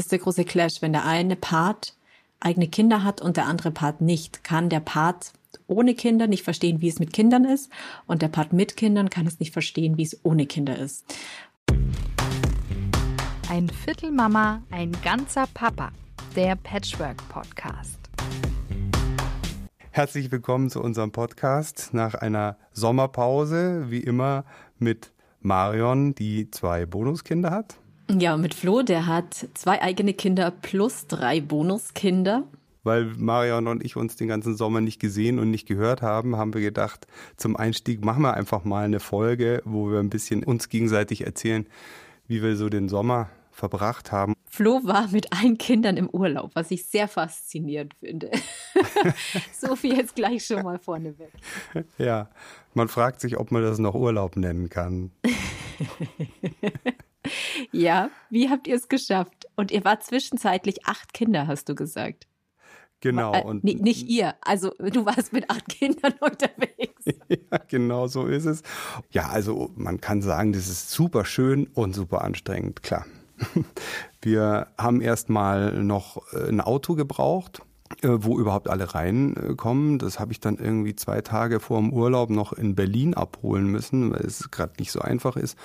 das ist der große Clash, wenn der eine Part eigene Kinder hat und der andere Part nicht, kann der Part ohne Kinder nicht verstehen, wie es mit Kindern ist und der Part mit Kindern kann es nicht verstehen, wie es ohne Kinder ist. Ein Viertel Mama, ein ganzer Papa. Der Patchwork Podcast. Herzlich willkommen zu unserem Podcast nach einer Sommerpause, wie immer mit Marion, die zwei Bonuskinder hat. Ja, mit Flo, der hat zwei eigene Kinder plus drei Bonuskinder. Weil Marion und ich uns den ganzen Sommer nicht gesehen und nicht gehört haben, haben wir gedacht, zum Einstieg machen wir einfach mal eine Folge, wo wir ein bisschen uns gegenseitig erzählen, wie wir so den Sommer verbracht haben. Flo war mit allen Kindern im Urlaub, was ich sehr faszinierend finde. so viel jetzt gleich schon mal vorneweg. Ja, man fragt sich, ob man das noch Urlaub nennen kann. Ja, wie habt ihr es geschafft? Und ihr wart zwischenzeitlich acht Kinder, hast du gesagt. Genau. Äh, und nicht ihr, also du warst mit acht Kindern unterwegs. ja, genau so ist es. Ja, also man kann sagen, das ist super schön und super anstrengend, klar. Wir haben erstmal noch äh, ein Auto gebraucht wo überhaupt alle reinkommen. Das habe ich dann irgendwie zwei Tage vor dem Urlaub noch in Berlin abholen müssen, weil es gerade nicht so einfach ist,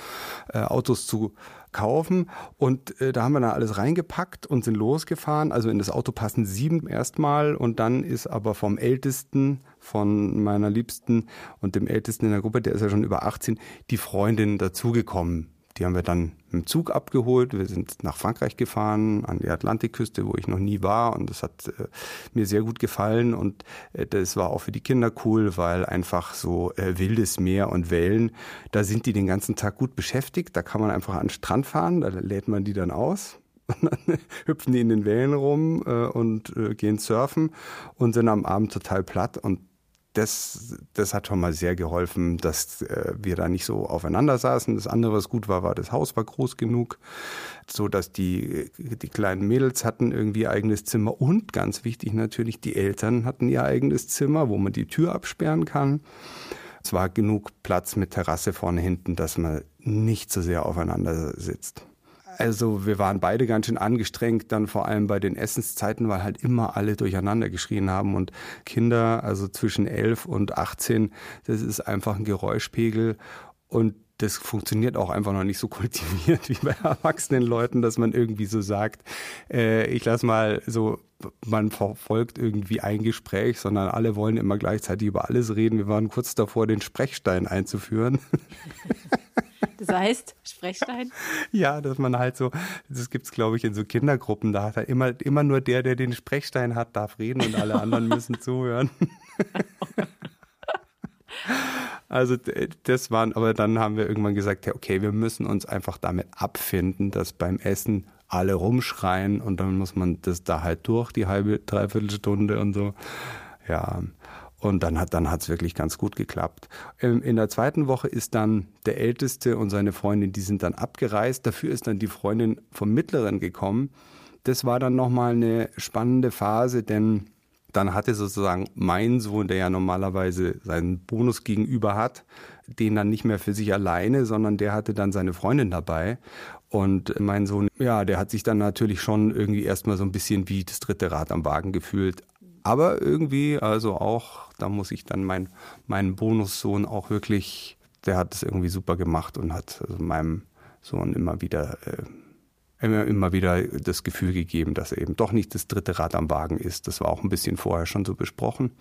äh, Autos zu kaufen. Und äh, da haben wir dann alles reingepackt und sind losgefahren. Also in das Auto passen sieben erstmal und dann ist aber vom Ältesten, von meiner Liebsten und dem Ältesten in der Gruppe, der ist ja schon über 18, die Freundin dazugekommen die haben wir dann im Zug abgeholt. Wir sind nach Frankreich gefahren, an die Atlantikküste, wo ich noch nie war. Und das hat äh, mir sehr gut gefallen. Und äh, das war auch für die Kinder cool, weil einfach so äh, wildes Meer und Wellen, da sind die den ganzen Tag gut beschäftigt. Da kann man einfach an den Strand fahren, da lädt man die dann aus. Und dann hüpfen die in den Wellen rum äh, und äh, gehen surfen und sind am Abend total platt. Und das, das hat schon mal sehr geholfen, dass äh, wir da nicht so aufeinander saßen. Das andere, was gut war, war, das Haus war groß genug, so dass die, die kleinen Mädels hatten irgendwie eigenes Zimmer und ganz wichtig natürlich, die Eltern hatten ihr eigenes Zimmer, wo man die Tür absperren kann. Es war genug Platz mit Terrasse vorne hinten, dass man nicht so sehr aufeinander sitzt. Also wir waren beide ganz schön angestrengt, dann vor allem bei den Essenszeiten, weil halt immer alle durcheinander geschrien haben und Kinder, also zwischen 11 und 18, das ist einfach ein Geräuschpegel und das funktioniert auch einfach noch nicht so kultiviert wie bei erwachsenen Leuten, dass man irgendwie so sagt, äh, ich lass mal so, man verfolgt irgendwie ein Gespräch, sondern alle wollen immer gleichzeitig über alles reden. Wir waren kurz davor, den Sprechstein einzuführen. Das heißt, Sprechstein? ja, dass man halt so, das gibt's glaube ich in so Kindergruppen, da hat er immer, immer nur der, der den Sprechstein hat, darf reden und alle anderen müssen zuhören. Also das waren, aber dann haben wir irgendwann gesagt, okay, wir müssen uns einfach damit abfinden, dass beim Essen alle rumschreien und dann muss man das da halt durch, die halbe, dreiviertel Stunde und so. Ja, und dann hat dann hat's wirklich ganz gut geklappt. Ähm, in der zweiten Woche ist dann der Älteste und seine Freundin, die sind dann abgereist. Dafür ist dann die Freundin vom Mittleren gekommen. Das war dann nochmal eine spannende Phase, denn dann hatte sozusagen mein Sohn, der ja normalerweise seinen Bonus gegenüber hat, den dann nicht mehr für sich alleine, sondern der hatte dann seine Freundin dabei. Und mein Sohn, ja, der hat sich dann natürlich schon irgendwie erstmal so ein bisschen wie das dritte Rad am Wagen gefühlt. Aber irgendwie, also auch, da muss ich dann mein, meinen Bonussohn auch wirklich, der hat es irgendwie super gemacht und hat also meinem Sohn immer wieder, äh, immer, immer wieder das Gefühl gegeben, dass er eben doch nicht das dritte Rad am Wagen ist. Das war auch ein bisschen vorher schon so besprochen.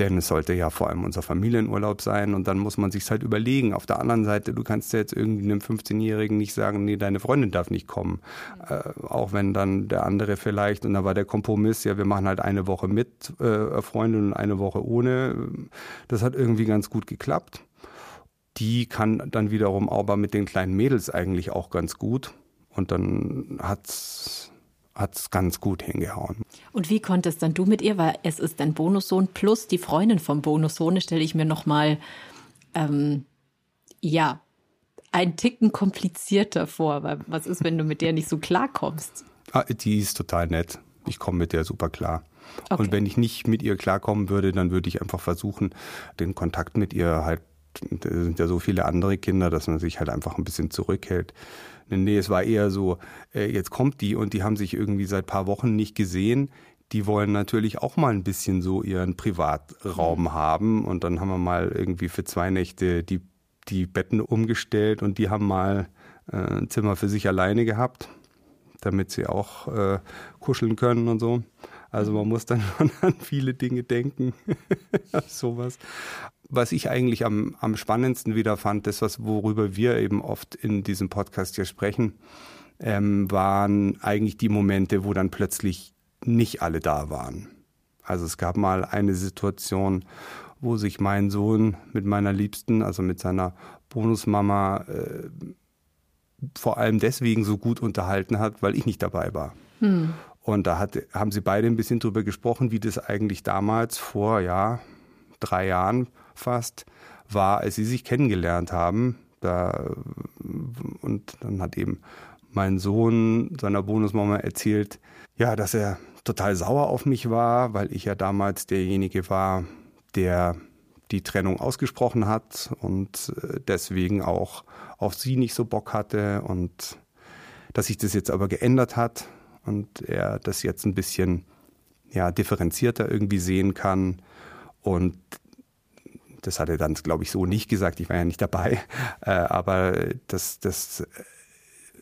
Denn es sollte ja vor allem unser Familienurlaub sein und dann muss man sich halt überlegen. Auf der anderen Seite, du kannst ja jetzt irgendwie einem 15-Jährigen nicht sagen, nee, deine Freundin darf nicht kommen. Äh, auch wenn dann der andere vielleicht, und da war der Kompromiss, ja, wir machen halt eine Woche mit äh, Freundin und eine Woche ohne. Das hat irgendwie ganz gut geklappt. Die kann dann wiederum aber mit den kleinen Mädels eigentlich auch ganz gut. Und dann hat's hat es ganz gut hingehauen. Und wie konntest dann du mit ihr, weil es ist dein Bonussohn plus die Freundin vom Bonussohn, stelle ich mir nochmal, ähm, ja, ein Ticken komplizierter vor. Weil was ist, wenn du mit der nicht so klarkommst? Ah, die ist total nett. Ich komme mit der super klar. Okay. Und wenn ich nicht mit ihr klarkommen würde, dann würde ich einfach versuchen, den Kontakt mit ihr halt da sind ja so viele andere Kinder, dass man sich halt einfach ein bisschen zurückhält. Nee, es war eher so, äh, jetzt kommt die und die haben sich irgendwie seit paar Wochen nicht gesehen. Die wollen natürlich auch mal ein bisschen so ihren Privatraum mhm. haben. Und dann haben wir mal irgendwie für zwei Nächte die, die Betten umgestellt und die haben mal äh, ein Zimmer für sich alleine gehabt, damit sie auch äh, kuscheln können und so. Also man muss dann schon an viele Dinge denken. Sowas. Was ich eigentlich am, am spannendsten wieder fand, das, was, worüber wir eben oft in diesem Podcast hier sprechen, ähm, waren eigentlich die Momente, wo dann plötzlich nicht alle da waren. Also es gab mal eine Situation, wo sich mein Sohn mit meiner Liebsten, also mit seiner Bonusmama, äh, vor allem deswegen so gut unterhalten hat, weil ich nicht dabei war. Hm. Und da hat, haben sie beide ein bisschen drüber gesprochen, wie das eigentlich damals vor, ja, drei Jahren fast war, als sie sich kennengelernt haben. Da, und dann hat eben mein Sohn seiner Bonusmama erzählt, ja, dass er total sauer auf mich war, weil ich ja damals derjenige war, der die Trennung ausgesprochen hat und äh, deswegen auch auf sie nicht so Bock hatte und dass sich das jetzt aber geändert hat und er das jetzt ein bisschen ja, differenzierter irgendwie sehen kann. Und das hat er dann, glaube ich, so nicht gesagt. Ich war ja nicht dabei. Äh, aber das, das,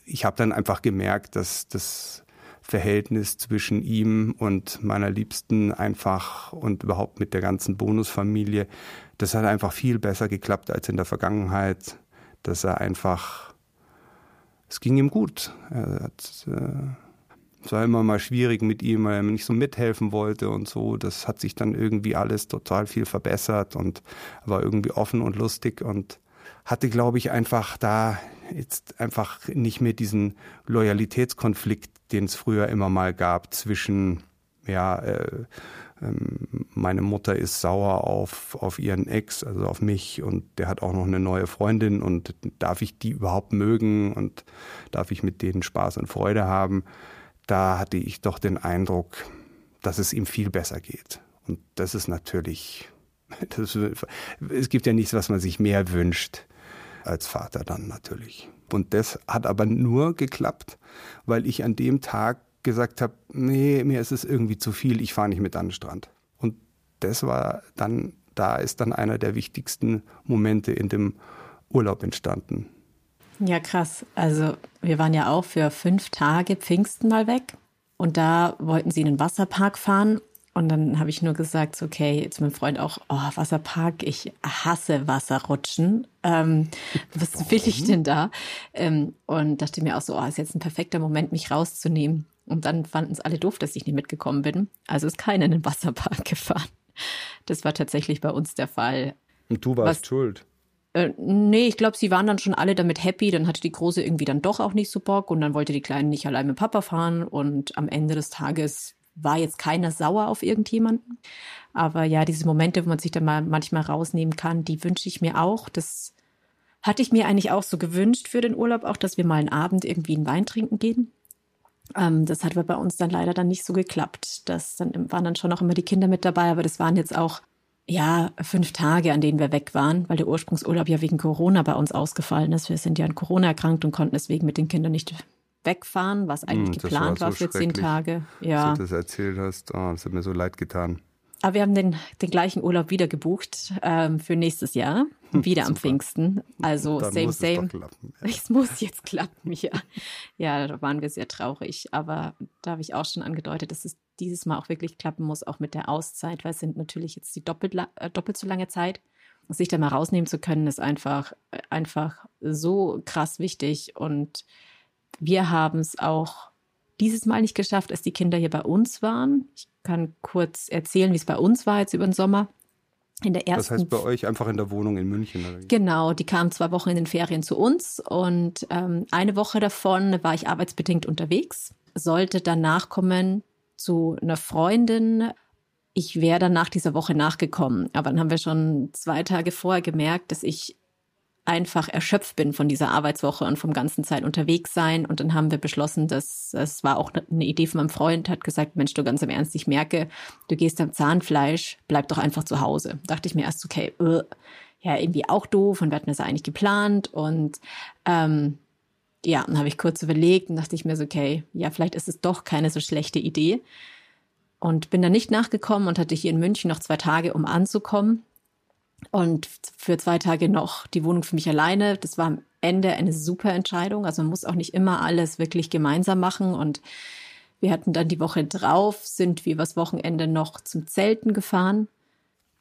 ich habe dann einfach gemerkt, dass das Verhältnis zwischen ihm und meiner Liebsten einfach und überhaupt mit der ganzen Bonusfamilie, das hat einfach viel besser geklappt als in der Vergangenheit. Dass er einfach, es ging ihm gut. Er hat, äh, es war immer mal schwierig mit ihm, weil er mir nicht so mithelfen wollte und so. Das hat sich dann irgendwie alles total viel verbessert und war irgendwie offen und lustig und hatte, glaube ich, einfach da jetzt einfach nicht mehr diesen Loyalitätskonflikt, den es früher immer mal gab zwischen, ja, äh, ähm, meine Mutter ist sauer auf, auf ihren Ex, also auf mich und der hat auch noch eine neue Freundin und darf ich die überhaupt mögen und darf ich mit denen Spaß und Freude haben? Da hatte ich doch den Eindruck, dass es ihm viel besser geht. Und das ist natürlich, das, es gibt ja nichts, was man sich mehr wünscht als Vater dann natürlich. Und das hat aber nur geklappt, weil ich an dem Tag gesagt habe, nee, mir ist es irgendwie zu viel, ich fahre nicht mit an den Strand. Und das war dann, da ist dann einer der wichtigsten Momente in dem Urlaub entstanden. Ja, krass. Also wir waren ja auch für fünf Tage Pfingsten mal weg und da wollten sie in den Wasserpark fahren und dann habe ich nur gesagt, okay, jetzt mit meinem Freund auch, oh, Wasserpark, ich hasse Wasserrutschen. Ähm, was will ich denn da? Ähm, und dachte mir auch so, oh, ist jetzt ein perfekter Moment, mich rauszunehmen. Und dann fanden es alle doof, dass ich nicht mitgekommen bin. Also ist keiner in den Wasserpark gefahren. Das war tatsächlich bei uns der Fall. Und du warst Was, schuld. Äh, nee, ich glaube, sie waren dann schon alle damit happy. Dann hatte die Große irgendwie dann doch auch nicht so Bock und dann wollte die Kleine nicht allein mit Papa fahren. Und am Ende des Tages war jetzt keiner sauer auf irgendjemanden. Aber ja, diese Momente, wo man sich dann mal manchmal rausnehmen kann, die wünsche ich mir auch. Das hatte ich mir eigentlich auch so gewünscht für den Urlaub, auch dass wir mal einen Abend irgendwie einen Wein trinken gehen. Ähm, das hat aber bei uns dann leider dann nicht so geklappt. Das dann waren dann schon auch immer die Kinder mit dabei, aber das waren jetzt auch ja, fünf Tage, an denen wir weg waren, weil der Ursprungsurlaub ja wegen Corona bei uns ausgefallen ist. Wir sind ja an Corona erkrankt und konnten deswegen mit den Kindern nicht wegfahren, was eigentlich hm, geplant war, so war für zehn Tage. Ja. Dass du das erzählt hast, oh, das hat mir so leid getan. Aber wir haben den, den gleichen Urlaub wieder gebucht ähm, für nächstes Jahr, wieder am Pfingsten. Also Dann same, muss same. Es, es muss jetzt klappen, ja. Ja, da waren wir sehr traurig. Aber da habe ich auch schon angedeutet, dass es dieses Mal auch wirklich klappen muss, auch mit der Auszeit, weil es sind natürlich jetzt die doppelt, äh, doppelt so lange Zeit. Sich da mal rausnehmen zu können, ist einfach, einfach so krass wichtig. Und wir haben es auch dieses Mal nicht geschafft, als die Kinder hier bei uns waren. Ich kann kurz erzählen, wie es bei uns war jetzt über den Sommer. In der ersten, das heißt bei euch einfach in der Wohnung in München? Oder? Genau, die kamen zwei Wochen in den Ferien zu uns und ähm, eine Woche davon war ich arbeitsbedingt unterwegs, sollte danach kommen zu einer Freundin. Ich wäre dann nach dieser Woche nachgekommen, aber dann haben wir schon zwei Tage vorher gemerkt, dass ich einfach erschöpft bin von dieser Arbeitswoche und vom ganzen Zeit unterwegs sein. Und dann haben wir beschlossen, dass es war auch eine Idee von meinem Freund, hat gesagt, Mensch, du ganz im Ernst, ich merke, du gehst am Zahnfleisch, bleib doch einfach zu Hause. Dachte ich mir erst, okay, uh, ja, irgendwie auch doof und wir hatten das eigentlich geplant und ähm, ja, dann habe ich kurz überlegt und dachte ich mir so, okay, ja, vielleicht ist es doch keine so schlechte Idee. Und bin dann nicht nachgekommen und hatte hier in München noch zwei Tage, um anzukommen. Und für zwei Tage noch die Wohnung für mich alleine. Das war am Ende eine super Entscheidung. Also man muss auch nicht immer alles wirklich gemeinsam machen. Und wir hatten dann die Woche drauf, sind wir was Wochenende noch zum Zelten gefahren.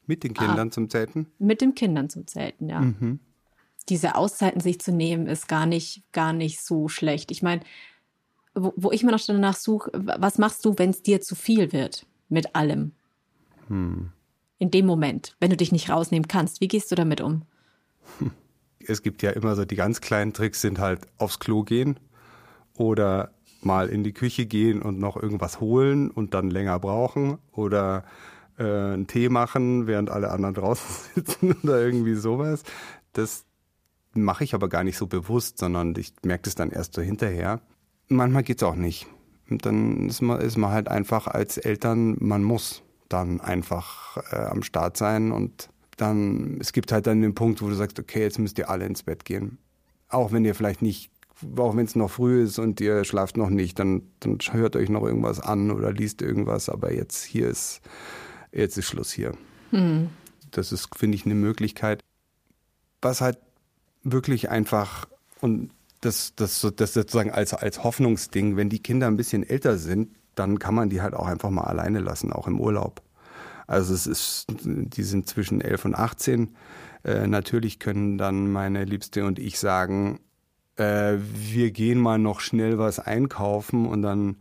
Mit den Kindern ah, zum Zelten? Mit den Kindern zum Zelten, ja. Mhm. Diese Auszeiten sich zu nehmen, ist gar nicht, gar nicht so schlecht. Ich meine, wo, wo ich mir noch danach suche, was machst du, wenn es dir zu viel wird mit allem? Hm. In dem Moment, wenn du dich nicht rausnehmen kannst, wie gehst du damit um? Es gibt ja immer so die ganz kleinen Tricks, sind halt aufs Klo gehen oder mal in die Küche gehen und noch irgendwas holen und dann länger brauchen oder äh, einen Tee machen, während alle anderen draußen sitzen oder irgendwie sowas. Das mache ich aber gar nicht so bewusst, sondern ich merke das dann erst so hinterher. Manchmal geht's auch nicht. Und dann ist man, ist man halt einfach als Eltern, man muss dann einfach äh, am Start sein und dann, es gibt halt dann den Punkt, wo du sagst, okay, jetzt müsst ihr alle ins Bett gehen. Auch wenn ihr vielleicht nicht auch wenn es noch früh ist und ihr schlaft noch nicht, dann, dann hört euch noch irgendwas an oder liest irgendwas, aber jetzt hier ist, jetzt ist Schluss hier. Mhm. Das ist, finde ich, eine Möglichkeit. Was halt wirklich einfach und das, das, das sozusagen als, als Hoffnungsding, wenn die Kinder ein bisschen älter sind, dann kann man die halt auch einfach mal alleine lassen, auch im Urlaub. Also es ist, die sind zwischen 11 und 18. Äh, natürlich können dann meine Liebste und ich sagen, äh, wir gehen mal noch schnell was einkaufen und dann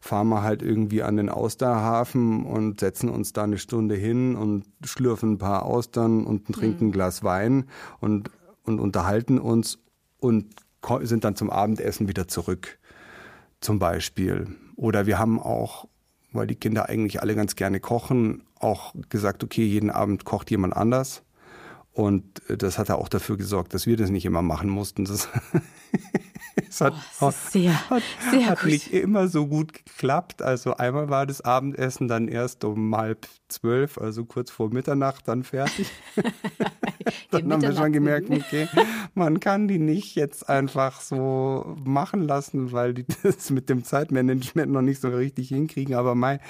fahren wir halt irgendwie an den Austerhafen und setzen uns da eine Stunde hin und schlürfen ein paar Austern und trinken ein mhm. Glas Wein und, und unterhalten uns und sind dann zum Abendessen wieder zurück, zum Beispiel. Oder wir haben auch, weil die Kinder eigentlich alle ganz gerne kochen, auch gesagt, okay, jeden Abend kocht jemand anders. Und äh, das hat auch dafür gesorgt, dass wir das nicht immer machen mussten. Das, es hat, oh, sehr, hat, sehr hat nicht immer so gut geklappt. Also einmal war das Abendessen dann erst um halb zwölf, also kurz vor Mitternacht dann fertig. dann haben wir schon gemerkt, okay, man kann die nicht jetzt einfach so machen lassen, weil die das mit dem Zeitmanagement noch nicht so richtig hinkriegen. Aber mai,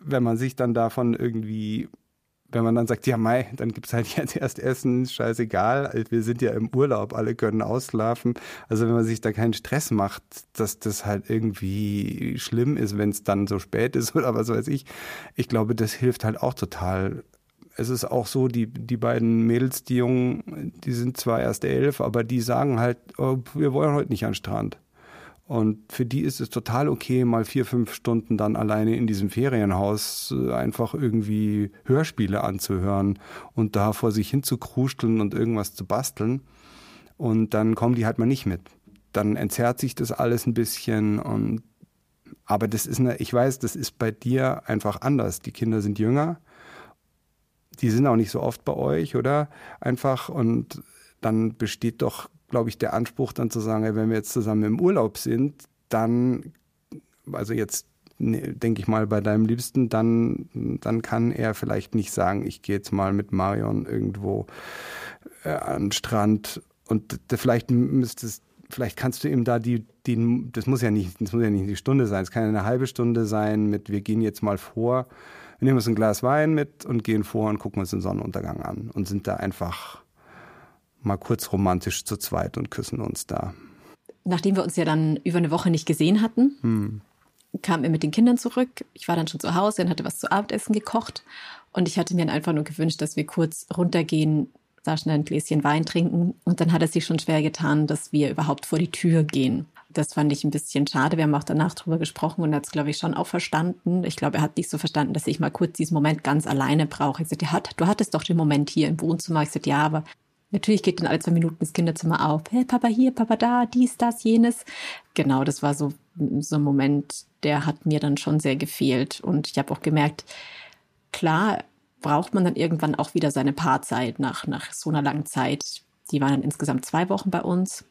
wenn man sich dann davon irgendwie wenn man dann sagt, ja Mai, dann gibt's halt jetzt erst Essen, scheißegal, wir sind ja im Urlaub, alle können ausschlafen. Also wenn man sich da keinen Stress macht, dass das halt irgendwie schlimm ist, wenn es dann so spät ist oder was weiß ich. Ich glaube, das hilft halt auch total. Es ist auch so, die, die beiden Mädels, die Jungen, die sind zwar erst elf, aber die sagen halt, oh, wir wollen heute nicht an den Strand. Und für die ist es total okay, mal vier, fünf Stunden dann alleine in diesem Ferienhaus äh, einfach irgendwie Hörspiele anzuhören und da vor sich hin zu kruscheln und irgendwas zu basteln. Und dann kommen die halt mal nicht mit. Dann entzerrt sich das alles ein bisschen und aber das ist eine, ich weiß, das ist bei dir einfach anders. Die Kinder sind jünger. Die sind auch nicht so oft bei euch, oder? Einfach und dann besteht doch glaube ich, der Anspruch dann zu sagen, wenn wir jetzt zusammen im Urlaub sind, dann, also jetzt ne, denke ich mal bei deinem Liebsten, dann, dann kann er vielleicht nicht sagen, ich gehe jetzt mal mit Marion irgendwo äh, an den Strand und vielleicht müsstest vielleicht kannst du ihm da die, die, das muss ja nicht, das muss ja nicht die Stunde sein, es kann eine halbe Stunde sein mit, wir gehen jetzt mal vor, wir nehmen uns ein Glas Wein mit und gehen vor und gucken uns den Sonnenuntergang an und sind da einfach mal kurz romantisch zu zweit und küssen uns da. Nachdem wir uns ja dann über eine Woche nicht gesehen hatten, hm. kam er mit den Kindern zurück. Ich war dann schon zu Hause und hatte was zu Abendessen gekocht. Und ich hatte mir dann einfach nur gewünscht, dass wir kurz runtergehen, da schnell ein Gläschen Wein trinken. Und dann hat er sich schon schwer getan, dass wir überhaupt vor die Tür gehen. Das fand ich ein bisschen schade. Wir haben auch danach drüber gesprochen und er hat es, glaube ich, schon auch verstanden. Ich glaube, er hat nicht so verstanden, dass ich mal kurz diesen Moment ganz alleine brauche. Ich sagte, du hattest doch den Moment hier im Wohnzimmer. Ich sagte, ja, aber Natürlich geht dann alle zwei Minuten das Kinderzimmer auf. Hey, Papa hier, Papa da, dies, das, jenes. Genau, das war so, so ein Moment, der hat mir dann schon sehr gefehlt. Und ich habe auch gemerkt, klar braucht man dann irgendwann auch wieder seine Paarzeit nach, nach so einer langen Zeit. Die waren dann insgesamt zwei Wochen bei uns.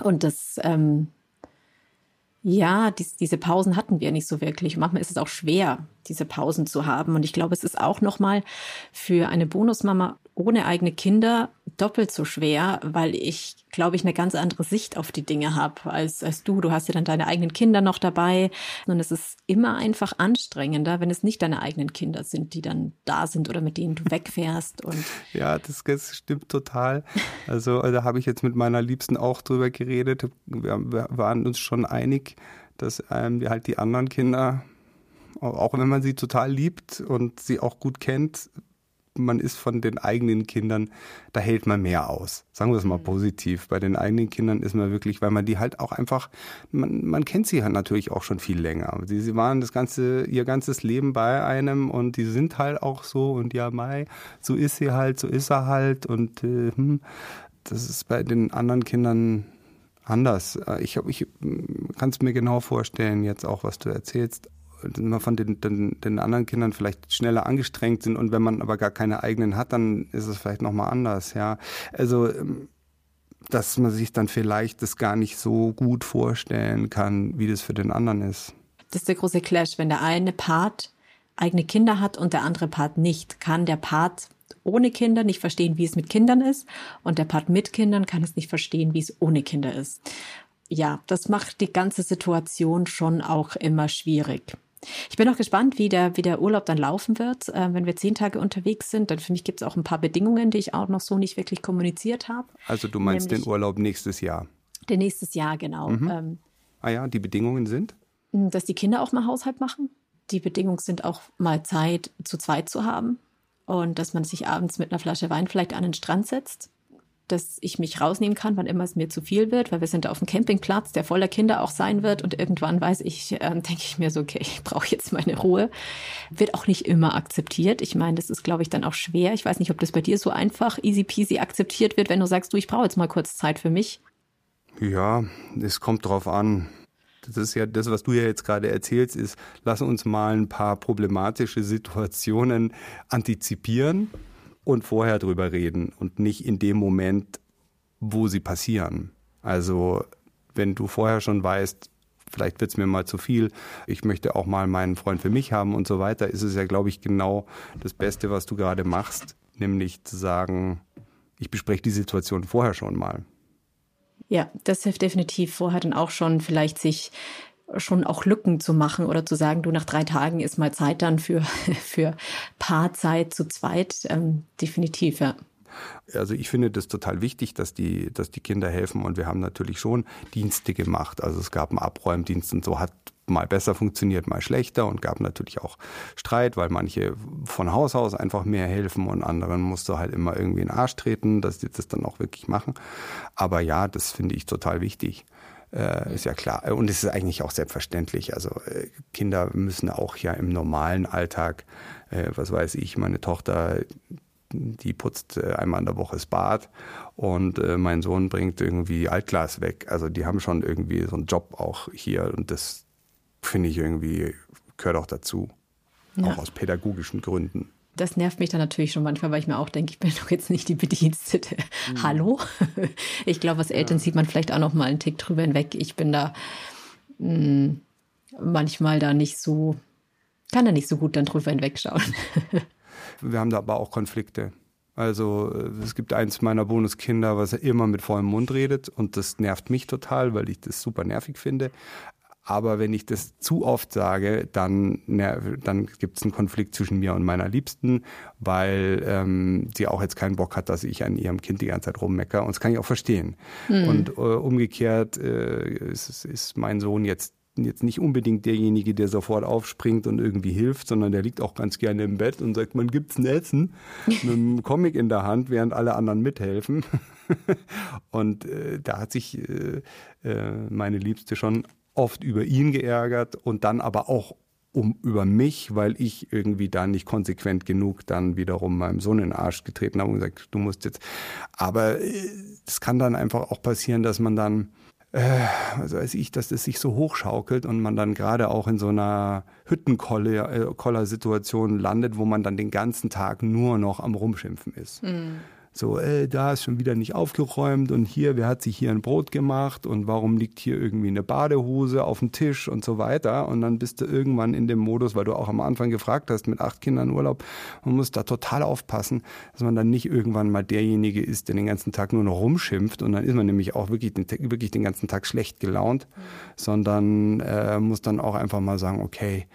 Und das, ähm, ja, dies, diese Pausen hatten wir nicht so wirklich. Manchmal ist es auch schwer, diese Pausen zu haben. Und ich glaube, es ist auch nochmal für eine Bonusmama ohne eigene Kinder doppelt so schwer, weil ich, glaube ich, eine ganz andere Sicht auf die Dinge habe als, als du. Du hast ja dann deine eigenen Kinder noch dabei. Und es ist immer einfach anstrengender, wenn es nicht deine eigenen Kinder sind, die dann da sind oder mit denen du wegfährst. Und ja, das, das stimmt total. Also da habe ich jetzt mit meiner Liebsten auch drüber geredet. Wir, wir waren uns schon einig, dass ähm, wir halt die anderen Kinder auch wenn man sie total liebt und sie auch gut kennt, man ist von den eigenen Kindern, da hält man mehr aus. Sagen wir es mal mhm. positiv. Bei den eigenen Kindern ist man wirklich, weil man die halt auch einfach, man, man kennt sie halt natürlich auch schon viel länger. Sie, sie waren das ganze, ihr ganzes Leben bei einem und die sind halt auch so und ja, Mai, so ist sie halt, so ist er halt und äh, hm, das ist bei den anderen Kindern anders. Ich, ich kann es mir genau vorstellen, jetzt auch, was du erzählst man von den, den, den anderen Kindern vielleicht schneller angestrengt sind und wenn man aber gar keine eigenen hat, dann ist es vielleicht nochmal anders, ja. Also ähm, dass man sich dann vielleicht das gar nicht so gut vorstellen kann, wie das für den anderen ist. Das ist der große Clash, wenn der eine Part eigene Kinder hat und der andere Part nicht, kann der Part ohne Kinder nicht verstehen, wie es mit Kindern ist und der Part mit Kindern kann es nicht verstehen, wie es ohne Kinder ist. Ja, das macht die ganze Situation schon auch immer schwierig. Ich bin auch gespannt, wie der, wie der Urlaub dann laufen wird, äh, wenn wir zehn Tage unterwegs sind. Dann für mich gibt es auch ein paar Bedingungen, die ich auch noch so nicht wirklich kommuniziert habe. Also du meinst Nämlich den Urlaub nächstes Jahr? Der nächstes Jahr, genau. Mhm. Ähm, ah ja, die Bedingungen sind? Dass die Kinder auch mal Haushalt machen. Die Bedingungen sind auch mal Zeit zu zweit zu haben und dass man sich abends mit einer Flasche Wein vielleicht an den Strand setzt dass ich mich rausnehmen kann, wann immer es mir zu viel wird, weil wir sind auf dem Campingplatz, der voller Kinder auch sein wird und irgendwann weiß ich, äh, denke ich mir so, okay, ich brauche jetzt meine Ruhe. Wird auch nicht immer akzeptiert. Ich meine, das ist, glaube ich, dann auch schwer. Ich weiß nicht, ob das bei dir so einfach easy peasy akzeptiert wird, wenn du sagst, du, ich brauche jetzt mal kurz Zeit für mich. Ja, es kommt drauf an. Das ist ja das, was du ja jetzt gerade erzählst, ist, lass uns mal ein paar problematische Situationen antizipieren und vorher drüber reden und nicht in dem Moment, wo sie passieren. Also wenn du vorher schon weißt, vielleicht wird's mir mal zu viel, ich möchte auch mal meinen Freund für mich haben und so weiter, ist es ja, glaube ich, genau das Beste, was du gerade machst, nämlich zu sagen, ich bespreche die Situation vorher schon mal. Ja, das hilft definitiv vorher dann auch schon vielleicht sich schon auch Lücken zu machen oder zu sagen, du nach drei Tagen ist mal Zeit dann für, für Paarzeit zu zweit. Ähm, definitiv, ja. Also ich finde das total wichtig, dass die, dass die Kinder helfen und wir haben natürlich schon Dienste gemacht. Also es gab einen Abräumdienst und so hat mal besser funktioniert, mal schlechter und gab natürlich auch Streit, weil manche von Haus aus einfach mehr helfen und anderen musst du halt immer irgendwie in den Arsch treten, dass die das dann auch wirklich machen. Aber ja, das finde ich total wichtig. Äh, ist ja klar. Und es ist eigentlich auch selbstverständlich. Also äh, Kinder müssen auch ja im normalen Alltag, äh, was weiß ich, meine Tochter, die putzt äh, einmal in der Woche das Bad und äh, mein Sohn bringt irgendwie Altglas weg. Also die haben schon irgendwie so einen Job auch hier und das finde ich irgendwie gehört auch dazu. Ja. Auch aus pädagogischen Gründen das nervt mich dann natürlich schon manchmal, weil ich mir auch denke, ich bin doch jetzt nicht die Bedienstete. Mhm. Hallo? Ich glaube, als Eltern ja. sieht man vielleicht auch noch mal einen Tick drüber hinweg. Ich bin da mh, hm, manchmal da nicht so, kann da nicht so gut dann drüber hinwegschauen. Wir haben da aber auch Konflikte. Also es gibt eins meiner Bonuskinder, was er immer mit vollem Mund redet und das nervt mich total, weil ich das super nervig finde. Aber wenn ich das zu oft sage, dann, ne, dann gibt es einen Konflikt zwischen mir und meiner Liebsten, weil ähm, sie auch jetzt keinen Bock hat, dass ich an ihrem Kind die ganze Zeit rummecker. Und das kann ich auch verstehen. Mhm. Und äh, umgekehrt äh, ist, ist mein Sohn jetzt jetzt nicht unbedingt derjenige, der sofort aufspringt und irgendwie hilft, sondern der liegt auch ganz gerne im Bett und sagt, man gibt's ein Essen mit einem Comic in der Hand, während alle anderen mithelfen. und äh, da hat sich äh, äh, meine Liebste schon oft über ihn geärgert und dann aber auch um über mich, weil ich irgendwie da nicht konsequent genug dann wiederum meinem Sohn in den Arsch getreten habe und gesagt, du musst jetzt. Aber es kann dann einfach auch passieren, dass man dann, äh, was weiß ich, dass es sich so hochschaukelt und man dann gerade auch in so einer Hüttenkoller-Situation landet, wo man dann den ganzen Tag nur noch am Rumschimpfen ist. Mhm. So, äh, da ist schon wieder nicht aufgeräumt und hier, wer hat sich hier ein Brot gemacht und warum liegt hier irgendwie eine Badehose auf dem Tisch und so weiter. Und dann bist du irgendwann in dem Modus, weil du auch am Anfang gefragt hast, mit acht Kindern Urlaub, man muss da total aufpassen, dass man dann nicht irgendwann mal derjenige ist, der den ganzen Tag nur noch rumschimpft und dann ist man nämlich auch wirklich den, wirklich den ganzen Tag schlecht gelaunt, mhm. sondern äh, muss dann auch einfach mal sagen, okay,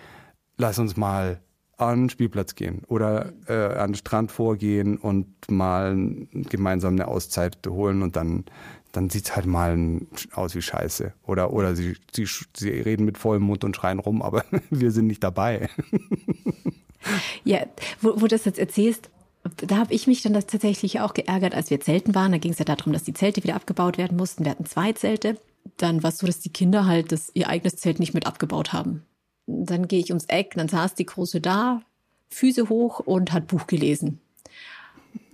lass uns mal an den Spielplatz gehen oder äh, an den Strand vorgehen und mal gemeinsam eine Auszeit holen und dann dann sieht's halt mal aus wie Scheiße oder oder sie sie sie reden mit vollem Mund und schreien rum, aber wir sind nicht dabei. ja, wo, wo du das jetzt erzählst, da habe ich mich dann das tatsächlich auch geärgert, als wir zelten waren. Da ging es ja darum, dass die Zelte wieder abgebaut werden mussten. Wir hatten zwei Zelte. Dann war es so, dass die Kinder halt das, ihr eigenes Zelt nicht mit abgebaut haben. Dann gehe ich ums Eck, dann saß die Große da, Füße hoch und hat Buch gelesen.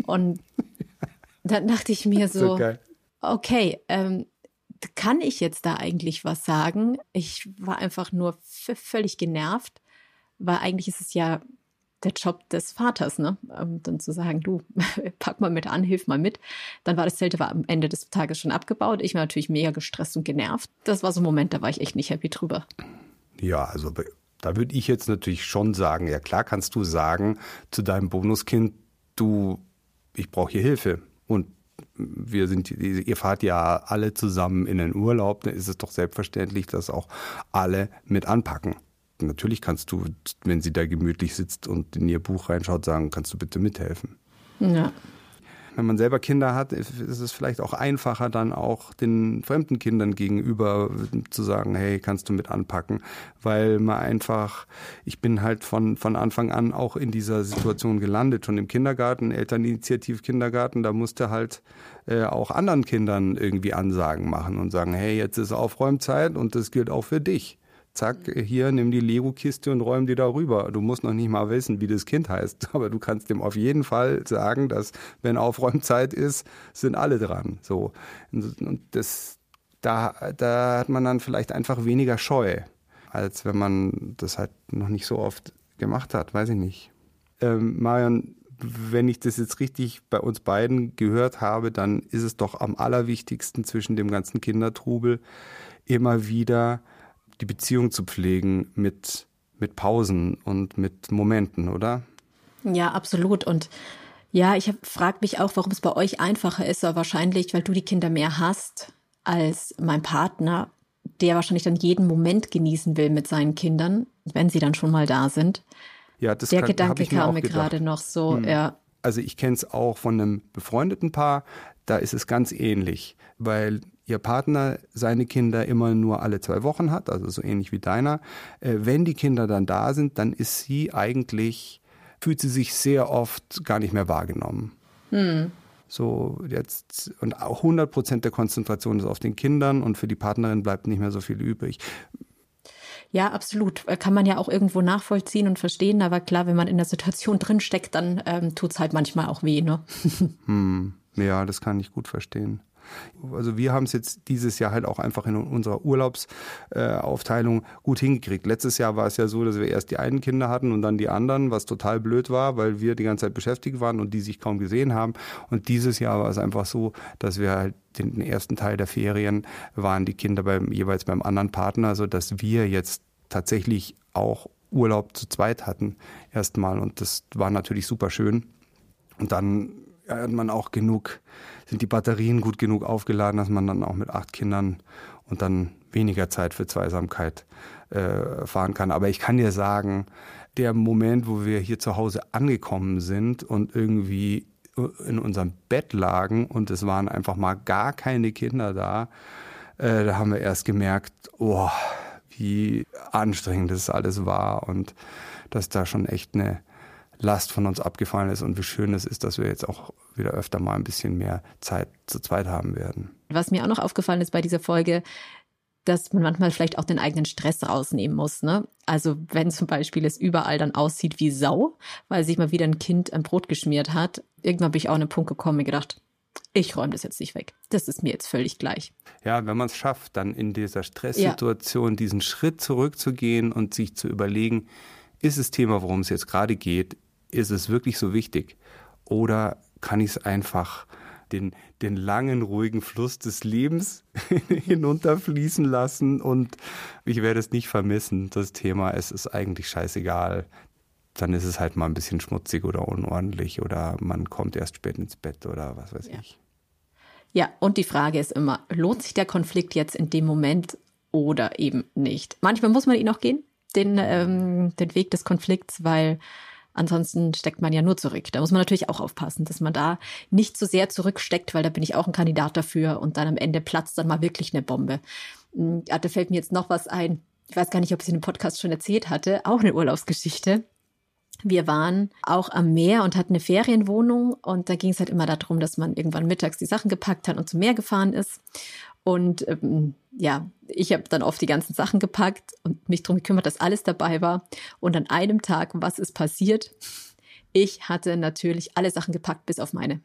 Und dann dachte ich mir so, so okay, ähm, kann ich jetzt da eigentlich was sagen? Ich war einfach nur völlig genervt, weil eigentlich ist es ja der Job des Vaters, ne? Ähm, dann zu sagen, du, pack mal mit an, hilf mal mit. Dann war das Zelt war am Ende des Tages schon abgebaut. Ich war natürlich mega gestresst und genervt. Das war so ein Moment, da war ich echt nicht happy drüber. Ja, also da würde ich jetzt natürlich schon sagen, ja klar kannst du sagen zu deinem Bonuskind, du, ich brauche hier Hilfe. Und wir sind, ihr fahrt ja alle zusammen in den Urlaub, dann ist es doch selbstverständlich, dass auch alle mit anpacken. Natürlich kannst du, wenn sie da gemütlich sitzt und in ihr Buch reinschaut, sagen, kannst du bitte mithelfen. Ja wenn man selber Kinder hat, ist es vielleicht auch einfacher, dann auch den fremden Kindern gegenüber zu sagen, hey, kannst du mit anpacken? Weil man einfach, ich bin halt von, von Anfang an auch in dieser Situation gelandet, schon im Kindergarten, Elterninitiativ Kindergarten, da musste halt äh, auch anderen Kindern irgendwie Ansagen machen und sagen, hey, jetzt ist Aufräumzeit und das gilt auch für dich zack, hier, nimm die Lego-Kiste und räum die da rüber. Du musst noch nicht mal wissen, wie das Kind heißt, aber du kannst dem auf jeden Fall sagen, dass wenn Aufräumzeit ist, sind alle dran. So. Und das, da, da hat man dann vielleicht einfach weniger Scheu, als wenn man das halt noch nicht so oft gemacht hat, weiß ich nicht. Ähm, Marion, wenn ich das jetzt richtig bei uns beiden gehört habe, dann ist es doch am allerwichtigsten zwischen dem ganzen Kindertrubel immer wieder die Beziehung zu pflegen mit, mit Pausen und mit Momenten, oder? Ja, absolut. Und ja, ich frage mich auch, warum es bei euch einfacher ist, aber wahrscheinlich, weil du die Kinder mehr hast als mein Partner, der wahrscheinlich dann jeden Moment genießen will mit seinen Kindern, wenn sie dann schon mal da sind. Ja, das der kann, Gedanke kam mir gerade noch so, hm. ja. Also ich kenne es auch von einem befreundeten Paar, da ist es ganz ähnlich, weil ihr Partner seine Kinder immer nur alle zwei Wochen hat, also so ähnlich wie deiner. Äh, wenn die Kinder dann da sind, dann ist sie eigentlich, fühlt sie sich sehr oft gar nicht mehr wahrgenommen. Hm. So jetzt, und auch 100 Prozent der Konzentration ist auf den Kindern und für die Partnerin bleibt nicht mehr so viel übrig. Ja, absolut. Äh, kann man ja auch irgendwo nachvollziehen und verstehen. Aber klar, wenn man in der Situation drinsteckt, dann ähm, tut es halt manchmal auch weh, ne? hm. Ja, das kann ich gut verstehen. Also wir haben es jetzt dieses Jahr halt auch einfach in unserer Urlaubsaufteilung äh, gut hingekriegt. Letztes Jahr war es ja so, dass wir erst die einen Kinder hatten und dann die anderen, was total blöd war, weil wir die ganze Zeit beschäftigt waren und die sich kaum gesehen haben. Und dieses Jahr war es einfach so, dass wir halt den, ersten Teil der Ferien waren die Kinder beim, jeweils beim anderen Partner, so dass wir jetzt tatsächlich auch Urlaub zu zweit hatten erstmal und das war natürlich super schön. Und dann hat man auch genug sind die Batterien gut genug aufgeladen, dass man dann auch mit acht Kindern und dann weniger Zeit für Zweisamkeit äh, fahren kann. Aber ich kann dir sagen, der Moment, wo wir hier zu Hause angekommen sind und irgendwie in unserem Bett lagen und es waren einfach mal gar keine Kinder da, äh, da haben wir erst gemerkt, oh, wie anstrengend das alles war und dass da schon echt eine Last von uns abgefallen ist und wie schön es ist, dass wir jetzt auch wieder öfter mal ein bisschen mehr Zeit zu zweit haben werden. Was mir auch noch aufgefallen ist bei dieser Folge, dass man manchmal vielleicht auch den eigenen Stress rausnehmen muss. Ne? Also wenn zum Beispiel es überall dann aussieht wie Sau, weil sich mal wieder ein Kind ein Brot geschmiert hat. Irgendwann bin ich auch an einen Punkt gekommen und gedacht, ich räume das jetzt nicht weg. Das ist mir jetzt völlig gleich. Ja, wenn man es schafft, dann in dieser Stresssituation ja. diesen Schritt zurückzugehen und sich zu überlegen, ist das Thema, worum es jetzt gerade geht, ist es wirklich so wichtig? Oder kann ich es einfach den, den langen, ruhigen Fluss des Lebens hinunterfließen lassen und ich werde es nicht vermissen, das Thema. Es ist eigentlich scheißegal. Dann ist es halt mal ein bisschen schmutzig oder unordentlich oder man kommt erst spät ins Bett oder was weiß ja. ich. Ja, und die Frage ist immer, lohnt sich der Konflikt jetzt in dem Moment oder eben nicht? Manchmal muss man ihn auch gehen, den, ähm, den Weg des Konflikts, weil Ansonsten steckt man ja nur zurück. Da muss man natürlich auch aufpassen, dass man da nicht so sehr zurücksteckt, weil da bin ich auch ein Kandidat dafür und dann am Ende platzt dann mal wirklich eine Bombe. Hm, ja, da fällt mir jetzt noch was ein. Ich weiß gar nicht, ob ich es in dem Podcast schon erzählt hatte. Auch eine Urlaubsgeschichte. Wir waren auch am Meer und hatten eine Ferienwohnung und da ging es halt immer darum, dass man irgendwann mittags die Sachen gepackt hat und zum Meer gefahren ist. Und ähm, ja, ich habe dann oft die ganzen Sachen gepackt und mich darum gekümmert, dass alles dabei war. Und an einem Tag, was ist passiert? Ich hatte natürlich alle Sachen gepackt, bis auf meine.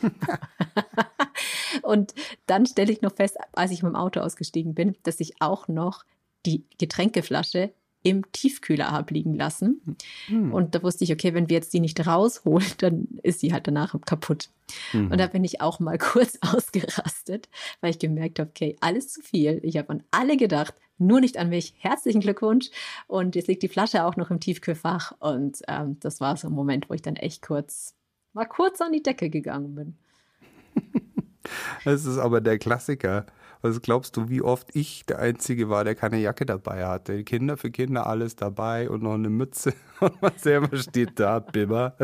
und dann stelle ich noch fest, als ich mit dem Auto ausgestiegen bin, dass ich auch noch die Getränkeflasche im Tiefkühler abliegen lassen. Mhm. Und da wusste ich, okay, wenn wir jetzt die nicht rausholen, dann ist sie halt danach kaputt. Mhm. Und da bin ich auch mal kurz ausgerastet, weil ich gemerkt habe, okay, alles zu viel. Ich habe an alle gedacht, nur nicht an mich. Herzlichen Glückwunsch. Und jetzt liegt die Flasche auch noch im Tiefkühlfach. Und ähm, das war so ein Moment, wo ich dann echt kurz, mal kurz an die Decke gegangen bin. Das ist aber der Klassiker. Was glaubst du, wie oft ich der Einzige war, der keine Jacke dabei hatte? Kinder für Kinder alles dabei und noch eine Mütze. Und man selber steht da, Bibber.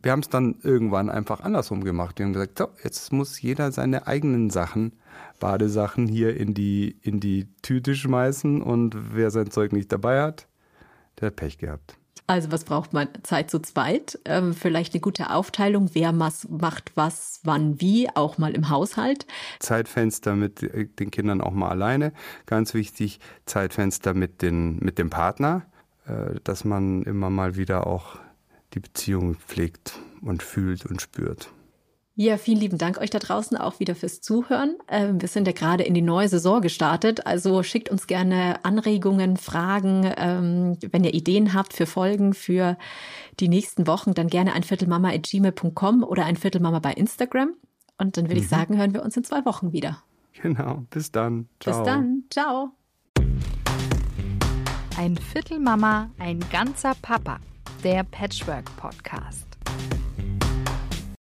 Wir haben es dann irgendwann einfach andersrum gemacht. Wir haben gesagt, so, jetzt muss jeder seine eigenen Sachen, Badesachen hier in die, in die Tüte schmeißen und wer sein Zeug nicht dabei hat, der hat Pech gehabt. Also was braucht man? Zeit zu zweit, ähm, vielleicht eine gute Aufteilung, wer macht was, wann, wie, auch mal im Haushalt. Zeitfenster mit äh, den Kindern auch mal alleine. Ganz wichtig, Zeitfenster mit, den, mit dem Partner, äh, dass man immer mal wieder auch die Beziehung pflegt und fühlt und spürt. Ja, vielen lieben Dank euch da draußen auch wieder fürs Zuhören. Ähm, wir sind ja gerade in die neue Saison gestartet, also schickt uns gerne Anregungen, Fragen, ähm, wenn ihr Ideen habt für Folgen für die nächsten Wochen, dann gerne ein Viertelmama@gmail.com oder ein Viertelmama bei Instagram. Und dann würde mhm. ich sagen, hören wir uns in zwei Wochen wieder. Genau, bis dann. Ciao. Bis dann, ciao. Ein Viertelmama, ein ganzer Papa. Der Patchwork Podcast.